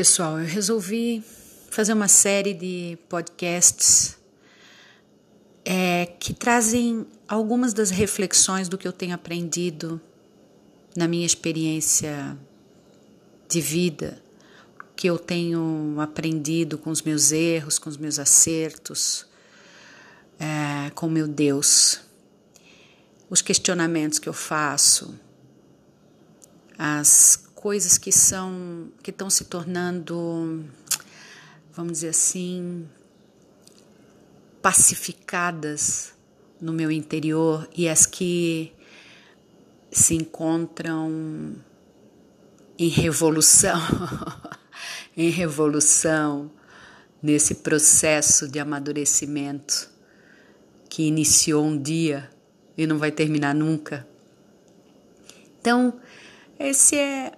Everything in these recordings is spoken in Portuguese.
pessoal, eu resolvi fazer uma série de podcasts é, que trazem algumas das reflexões do que eu tenho aprendido na minha experiência de vida, que eu tenho aprendido com os meus erros, com os meus acertos, é, com meu Deus, os questionamentos que eu faço, as coisas que são que estão se tornando, vamos dizer assim, pacificadas no meu interior e as que se encontram em revolução, em revolução nesse processo de amadurecimento que iniciou um dia e não vai terminar nunca. Então, esse é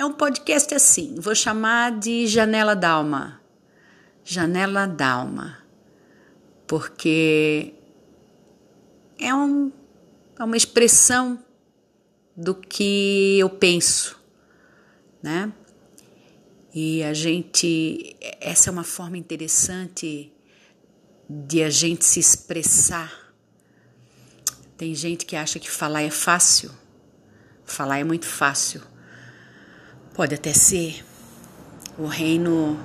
é um podcast assim, vou chamar de Janela d'Alma. Janela d'Alma. Porque é, um, é uma expressão do que eu penso, né? E a gente, essa é uma forma interessante de a gente se expressar. Tem gente que acha que falar é fácil. Falar é muito fácil. Pode até ser. O reino,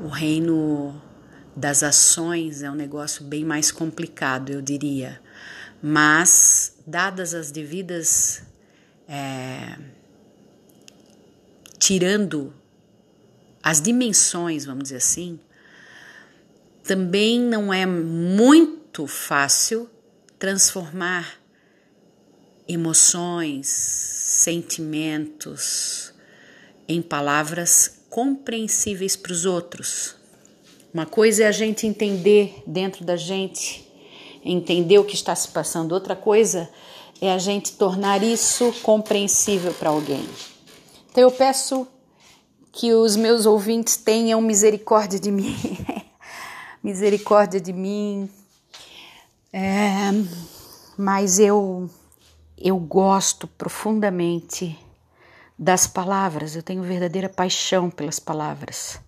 o reino das ações é um negócio bem mais complicado, eu diria. Mas, dadas as devidas. É, tirando as dimensões, vamos dizer assim, também não é muito fácil transformar emoções, sentimentos, em palavras compreensíveis para os outros. Uma coisa é a gente entender dentro da gente, entender o que está se passando, outra coisa é a gente tornar isso compreensível para alguém. Então eu peço que os meus ouvintes tenham misericórdia de mim, misericórdia de mim. É, mas eu eu gosto profundamente das palavras, eu tenho verdadeira paixão pelas palavras.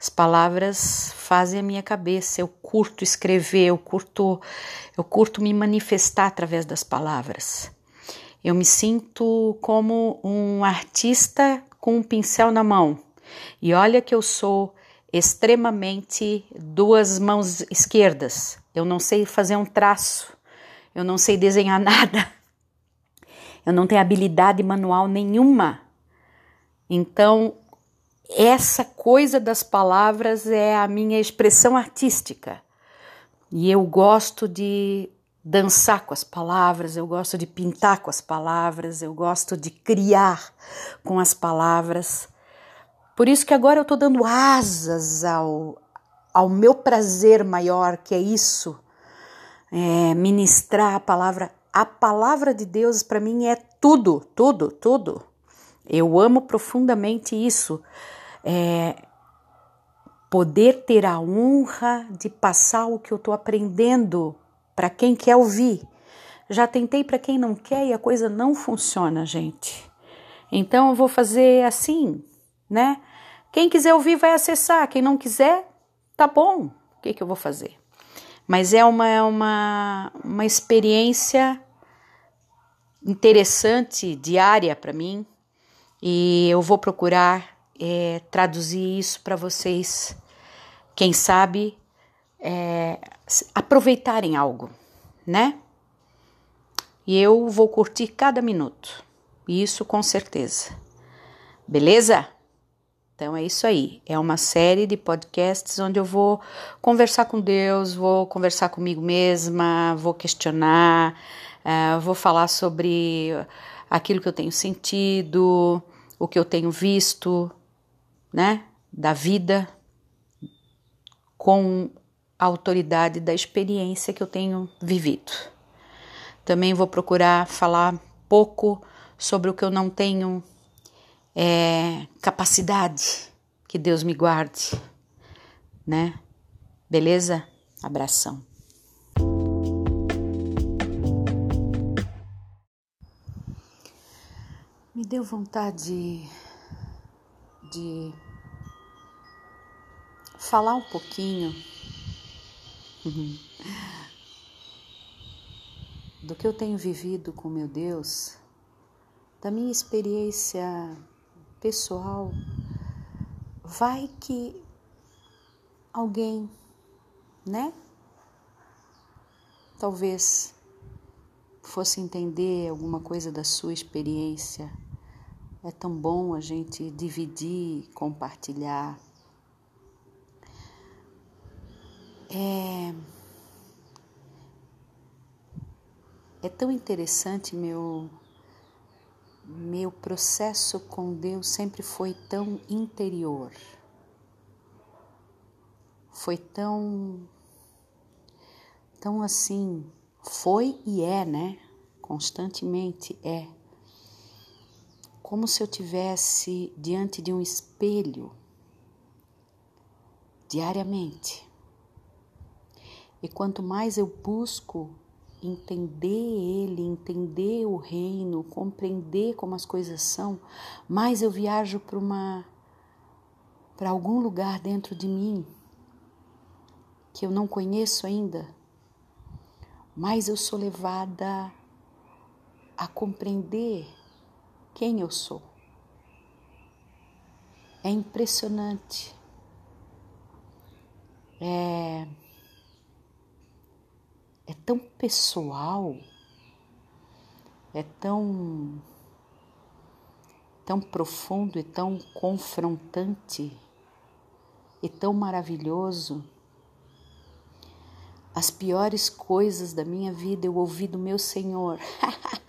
As palavras fazem a minha cabeça, eu curto escrever, eu curto, eu curto me manifestar através das palavras. Eu me sinto como um artista com um pincel na mão. E olha que eu sou extremamente duas mãos esquerdas. Eu não sei fazer um traço, eu não sei desenhar nada. Eu não tenho habilidade manual nenhuma então, essa coisa das palavras é a minha expressão artística. E eu gosto de dançar com as palavras, eu gosto de pintar com as palavras, eu gosto de criar com as palavras. Por isso que agora eu estou dando asas ao, ao meu prazer maior, que é isso, é ministrar a palavra. A palavra de Deus para mim é tudo, tudo, tudo. Eu amo profundamente isso. É, poder ter a honra de passar o que eu estou aprendendo para quem quer ouvir. Já tentei para quem não quer e a coisa não funciona, gente. Então eu vou fazer assim, né? Quem quiser ouvir vai acessar, quem não quiser, tá bom. O que, que eu vou fazer? Mas é uma, é uma, uma experiência interessante, diária para mim, e eu vou procurar é, traduzir isso para vocês, quem sabe é, aproveitarem algo, né? E eu vou curtir cada minuto, isso com certeza. Beleza? Então é isso aí. É uma série de podcasts onde eu vou conversar com Deus, vou conversar comigo mesma, vou questionar, uh, vou falar sobre aquilo que eu tenho sentido, o que eu tenho visto, né, da vida com a autoridade da experiência que eu tenho vivido. Também vou procurar falar pouco sobre o que eu não tenho é, capacidade. Que Deus me guarde, né? Beleza? Abração. Deu vontade de falar um pouquinho do que eu tenho vivido com meu Deus, da minha experiência pessoal. Vai que alguém, né? Talvez fosse entender alguma coisa da sua experiência. É tão bom a gente dividir, compartilhar. É, é tão interessante meu meu processo com Deus sempre foi tão interior. Foi tão tão assim, foi e é, né? Constantemente é. Como se eu tivesse diante de um espelho diariamente. E quanto mais eu busco entender ele, entender o reino, compreender como as coisas são, mais eu viajo para uma para algum lugar dentro de mim que eu não conheço ainda, mais eu sou levada a compreender quem eu sou. É impressionante. É é tão pessoal, é tão tão profundo e tão confrontante e tão maravilhoso. As piores coisas da minha vida eu ouvi do meu Senhor.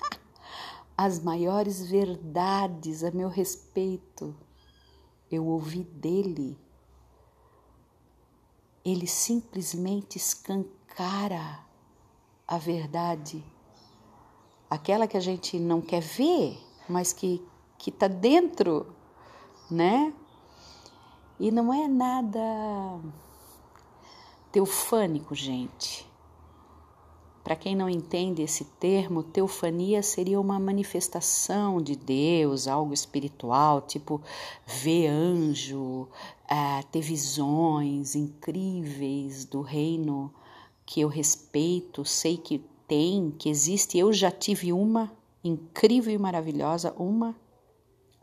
As maiores verdades a meu respeito eu ouvi dele. Ele simplesmente escancara a verdade, aquela que a gente não quer ver, mas que que está dentro, né? E não é nada teofânico, gente. Para quem não entende esse termo, teofania seria uma manifestação de Deus, algo espiritual, tipo ver anjo, é, ter visões incríveis do reino que eu respeito, sei que tem, que existe. Eu já tive uma incrível e maravilhosa, uma,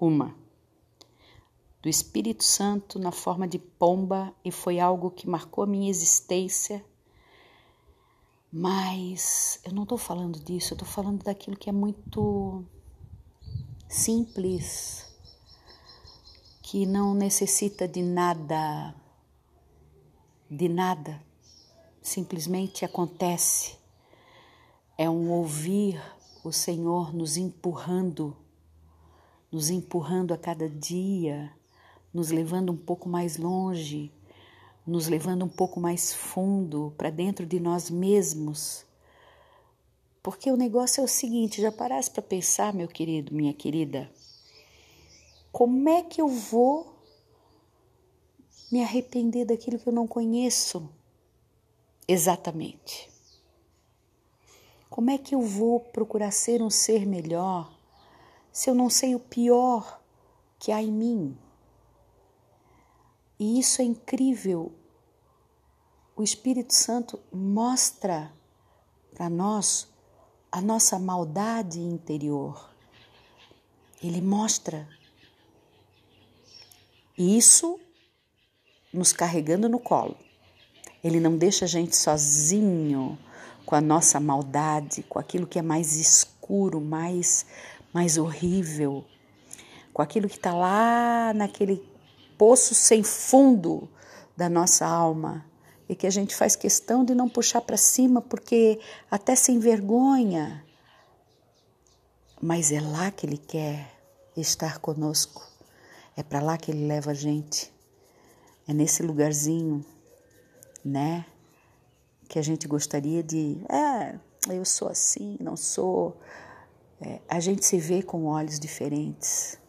uma, do Espírito Santo na forma de pomba e foi algo que marcou a minha existência. Mas eu não estou falando disso, eu estou falando daquilo que é muito simples, que não necessita de nada, de nada simplesmente acontece. É um ouvir o Senhor nos empurrando, nos empurrando a cada dia, nos levando um pouco mais longe, nos levando um pouco mais fundo para dentro de nós mesmos. Porque o negócio é o seguinte, já parasse para pensar, meu querido, minha querida, como é que eu vou me arrepender daquilo que eu não conheço? exatamente. Como é que eu vou procurar ser um ser melhor se eu não sei o pior que há em mim? E isso é incrível. O Espírito Santo mostra para nós a nossa maldade interior. Ele mostra. E isso nos carregando no colo. Ele não deixa a gente sozinho com a nossa maldade, com aquilo que é mais escuro, mais, mais horrível, com aquilo que está lá naquele poço sem fundo da nossa alma e que a gente faz questão de não puxar para cima porque até sem vergonha. Mas é lá que Ele quer estar conosco, é para lá que Ele leva a gente, é nesse lugarzinho né? Que a gente gostaria de, é, eu sou assim, não sou. É, a gente se vê com olhos diferentes.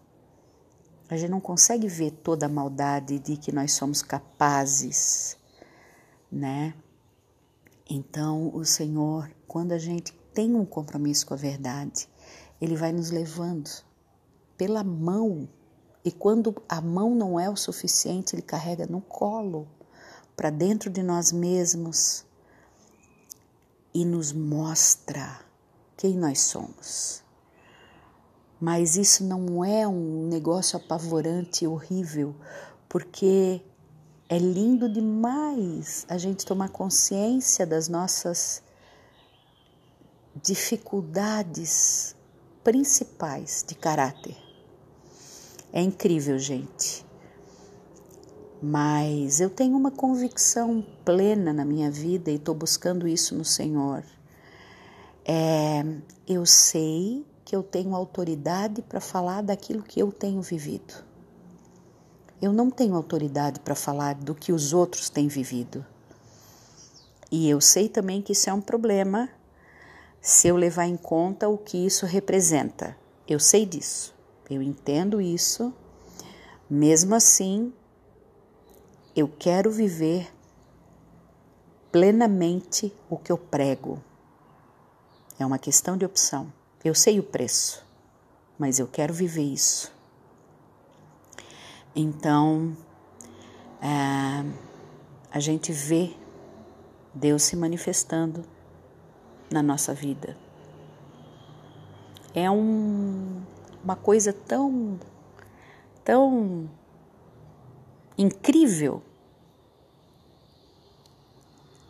A gente não consegue ver toda a maldade de que nós somos capazes, né? Então, o Senhor, quando a gente tem um compromisso com a verdade, Ele vai nos levando pela mão. E quando a mão não é o suficiente, Ele carrega no colo para dentro de nós mesmos e nos mostra quem nós somos. Mas isso não é um negócio apavorante horrível, porque é lindo demais a gente tomar consciência das nossas dificuldades principais de caráter. É incrível, gente. Mas eu tenho uma convicção plena na minha vida e estou buscando isso no Senhor. É, eu sei que eu tenho autoridade para falar daquilo que eu tenho vivido. Eu não tenho autoridade para falar do que os outros têm vivido. E eu sei também que isso é um problema se eu levar em conta o que isso representa. Eu sei disso, eu entendo isso. Mesmo assim, eu quero viver plenamente o que eu prego. É uma questão de opção. Eu sei o preço, mas eu quero viver isso. Então, é, a gente vê Deus se manifestando na nossa vida. É um, uma coisa tão, tão incrível.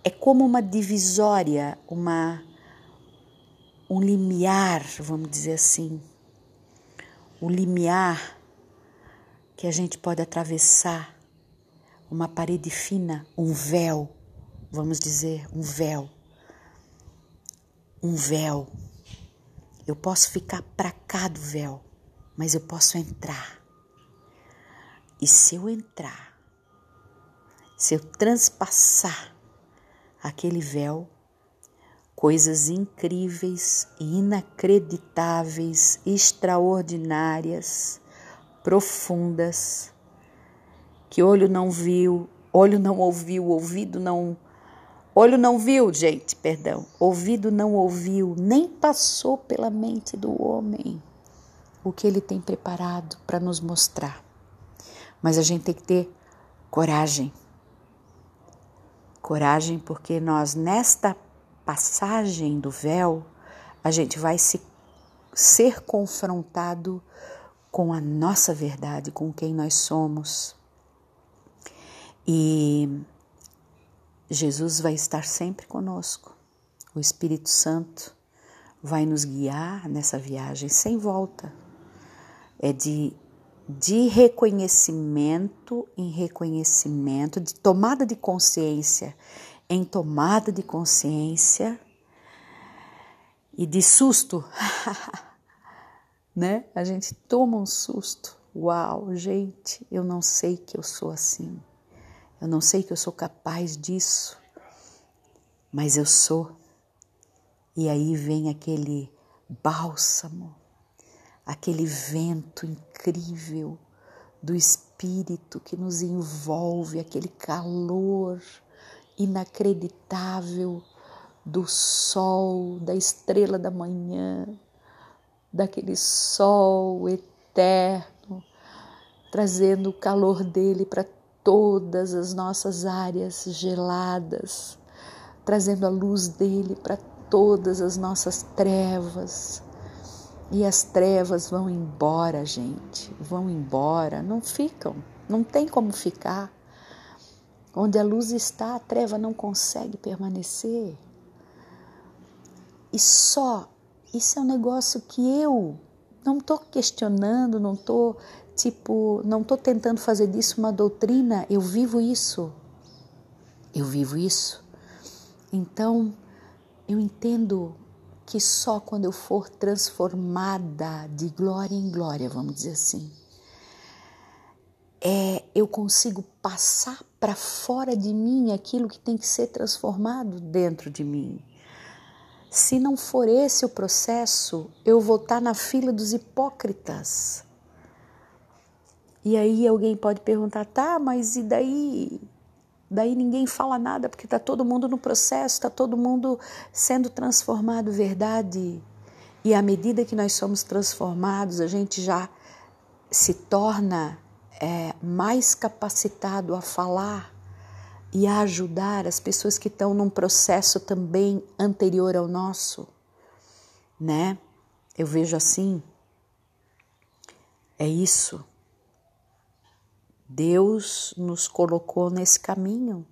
É como uma divisória, uma um limiar, vamos dizer assim. O limiar que a gente pode atravessar, uma parede fina, um véu, vamos dizer, um véu um véu. Eu posso ficar para cá do véu, mas eu posso entrar. E se eu entrar, se eu transpassar aquele véu, coisas incríveis, inacreditáveis, extraordinárias, profundas, que olho não viu, olho não ouviu, ouvido não Olho não viu, gente, perdão. Ouvido não ouviu, nem passou pela mente do homem o que ele tem preparado para nos mostrar. Mas a gente tem que ter coragem. Coragem, porque nós, nesta passagem do véu, a gente vai se, ser confrontado com a nossa verdade, com quem nós somos. E Jesus vai estar sempre conosco. O Espírito Santo vai nos guiar nessa viagem sem volta. É de, de reconhecimento em reconhecimento, de tomada de consciência em tomada de consciência e de susto. né? A gente toma um susto. Uau, gente, eu não sei que eu sou assim. Eu não sei que eu sou capaz disso, mas eu sou. E aí vem aquele bálsamo, aquele vento incrível do Espírito que nos envolve, aquele calor inacreditável do sol, da estrela da manhã, daquele sol eterno, trazendo o calor dele para todas as nossas áreas geladas, trazendo a luz dele para todas as nossas trevas. E as trevas vão embora, gente, vão embora, não ficam, não tem como ficar. Onde a luz está, a treva não consegue permanecer. E só, isso é um negócio que eu não estou questionando, não estou Tipo, não estou tentando fazer disso uma doutrina, eu vivo isso. Eu vivo isso. Então, eu entendo que só quando eu for transformada de glória em glória, vamos dizer assim, é, eu consigo passar para fora de mim aquilo que tem que ser transformado dentro de mim. Se não for esse o processo, eu vou estar na fila dos hipócritas e aí alguém pode perguntar, tá, mas e daí? Daí ninguém fala nada porque está todo mundo no processo, está todo mundo sendo transformado, verdade? E à medida que nós somos transformados, a gente já se torna é, mais capacitado a falar e a ajudar as pessoas que estão num processo também anterior ao nosso, né? Eu vejo assim. É isso. Deus nos colocou nesse caminho.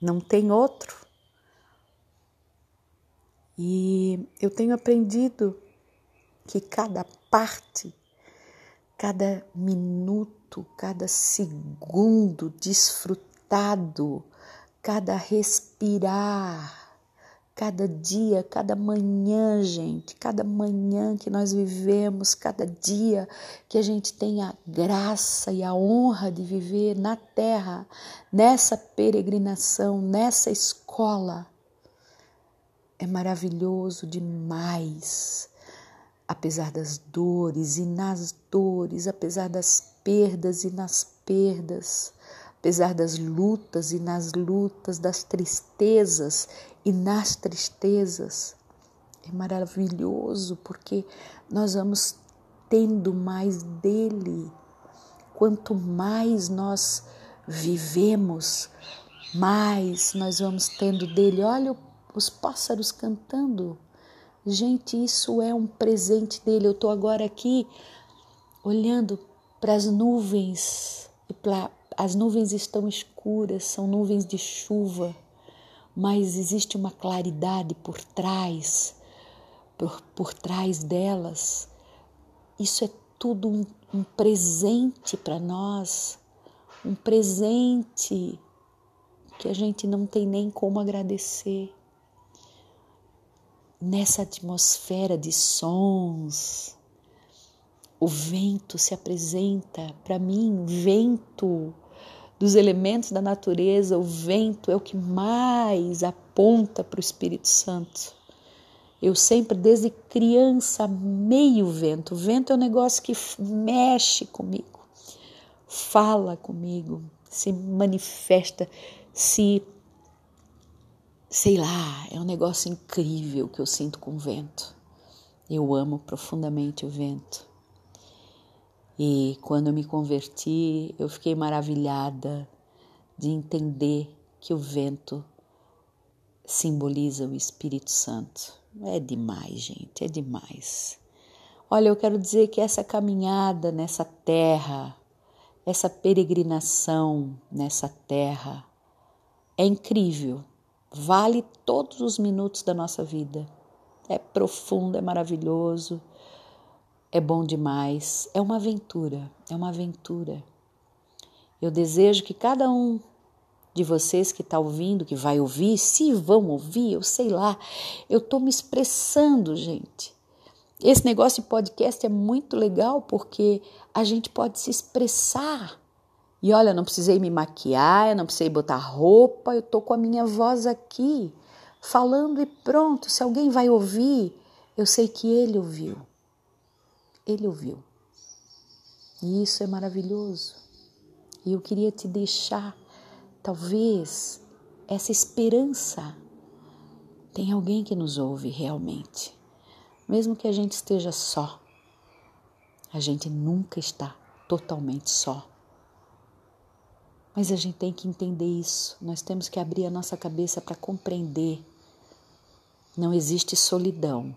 Não tem outro. E eu tenho aprendido que cada parte, cada minuto, cada segundo desfrutado, cada respirar, cada dia, cada manhã, gente, cada manhã que nós vivemos, cada dia que a gente tem a graça e a honra de viver na terra, nessa peregrinação, nessa escola, é maravilhoso demais. Apesar das dores e nas dores, apesar das perdas e nas perdas, apesar das lutas e nas lutas, das tristezas e nas tristezas. É maravilhoso porque nós vamos tendo mais dele. Quanto mais nós vivemos, mais nós vamos tendo dele. Olha os pássaros cantando. Gente, isso é um presente dele. Eu estou agora aqui olhando para as nuvens as nuvens estão escuras, são nuvens de chuva, mas existe uma claridade por trás, por, por trás delas. Isso é tudo um, um presente para nós, um presente que a gente não tem nem como agradecer. Nessa atmosfera de sons, o vento se apresenta para mim, vento dos elementos da natureza, o vento é o que mais aponta para o Espírito Santo. Eu sempre, desde criança, meio vento. O vento é um negócio que mexe comigo, fala comigo, se manifesta, se. Sei lá, é um negócio incrível que eu sinto com o vento. Eu amo profundamente o vento. E quando eu me converti, eu fiquei maravilhada de entender que o vento simboliza o Espírito Santo. É demais, gente, é demais. Olha, eu quero dizer que essa caminhada nessa terra, essa peregrinação nessa terra é incrível. Vale todos os minutos da nossa vida. É profundo, é maravilhoso é bom demais, é uma aventura, é uma aventura. Eu desejo que cada um de vocês que está ouvindo, que vai ouvir, se vão ouvir, eu sei lá, eu estou me expressando, gente. Esse negócio de podcast é muito legal porque a gente pode se expressar. E olha, não precisei me maquiar, eu não precisei botar roupa, eu estou com a minha voz aqui, falando e pronto. Se alguém vai ouvir, eu sei que ele ouviu ele ouviu. E isso é maravilhoso. E eu queria te deixar, talvez, essa esperança. Tem alguém que nos ouve realmente. Mesmo que a gente esteja só, a gente nunca está totalmente só. Mas a gente tem que entender isso. Nós temos que abrir a nossa cabeça para compreender. Não existe solidão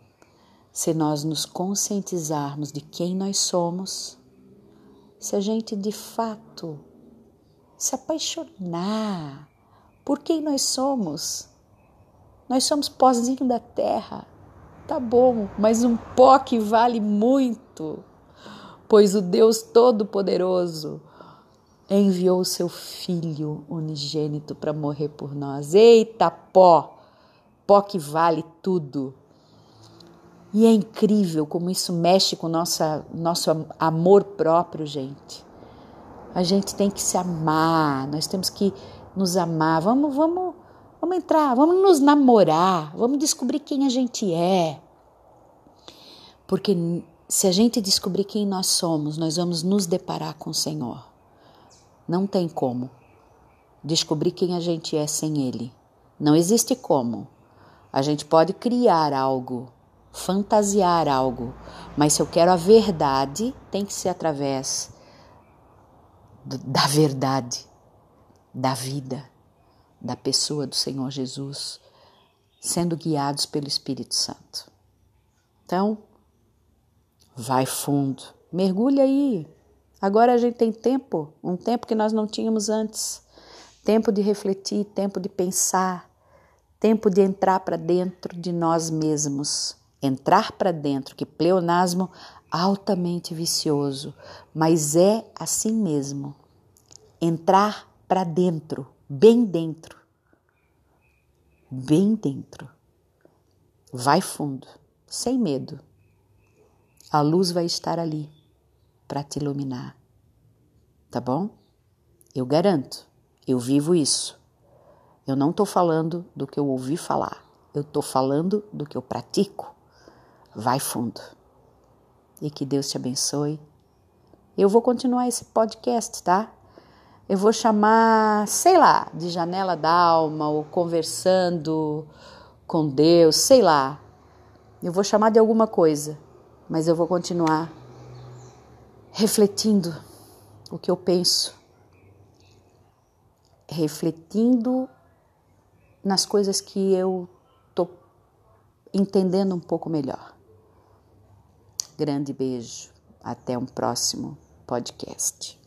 se nós nos conscientizarmos de quem nós somos, se a gente de fato se apaixonar por quem nós somos, nós somos pozinho da terra, tá bom, mas um pó que vale muito, pois o Deus Todo-Poderoso enviou o seu Filho unigênito para morrer por nós. Eita pó, pó que vale tudo. E é incrível como isso mexe com nossa, nosso amor próprio, gente. A gente tem que se amar, nós temos que nos amar. Vamos, vamos, vamos entrar, vamos nos namorar, vamos descobrir quem a gente é. Porque se a gente descobrir quem nós somos, nós vamos nos deparar com o Senhor. Não tem como descobrir quem a gente é sem Ele. Não existe como. A gente pode criar algo fantasiar algo, mas se eu quero a verdade, tem que ser através da verdade, da vida, da pessoa do Senhor Jesus, sendo guiados pelo Espírito Santo. Então, vai fundo, mergulha aí. Agora a gente tem tempo, um tempo que nós não tínhamos antes. Tempo de refletir, tempo de pensar, tempo de entrar para dentro de nós mesmos. Entrar para dentro, que pleonasmo altamente vicioso, mas é assim mesmo. Entrar para dentro, bem dentro. Bem dentro. Vai fundo, sem medo. A luz vai estar ali para te iluminar. Tá bom? Eu garanto, eu vivo isso. Eu não estou falando do que eu ouvi falar, eu estou falando do que eu pratico. Vai fundo. E que Deus te abençoe. Eu vou continuar esse podcast, tá? Eu vou chamar, sei lá, de janela da alma ou conversando com Deus, sei lá. Eu vou chamar de alguma coisa, mas eu vou continuar refletindo o que eu penso, refletindo nas coisas que eu tô entendendo um pouco melhor. Grande beijo, até um próximo podcast.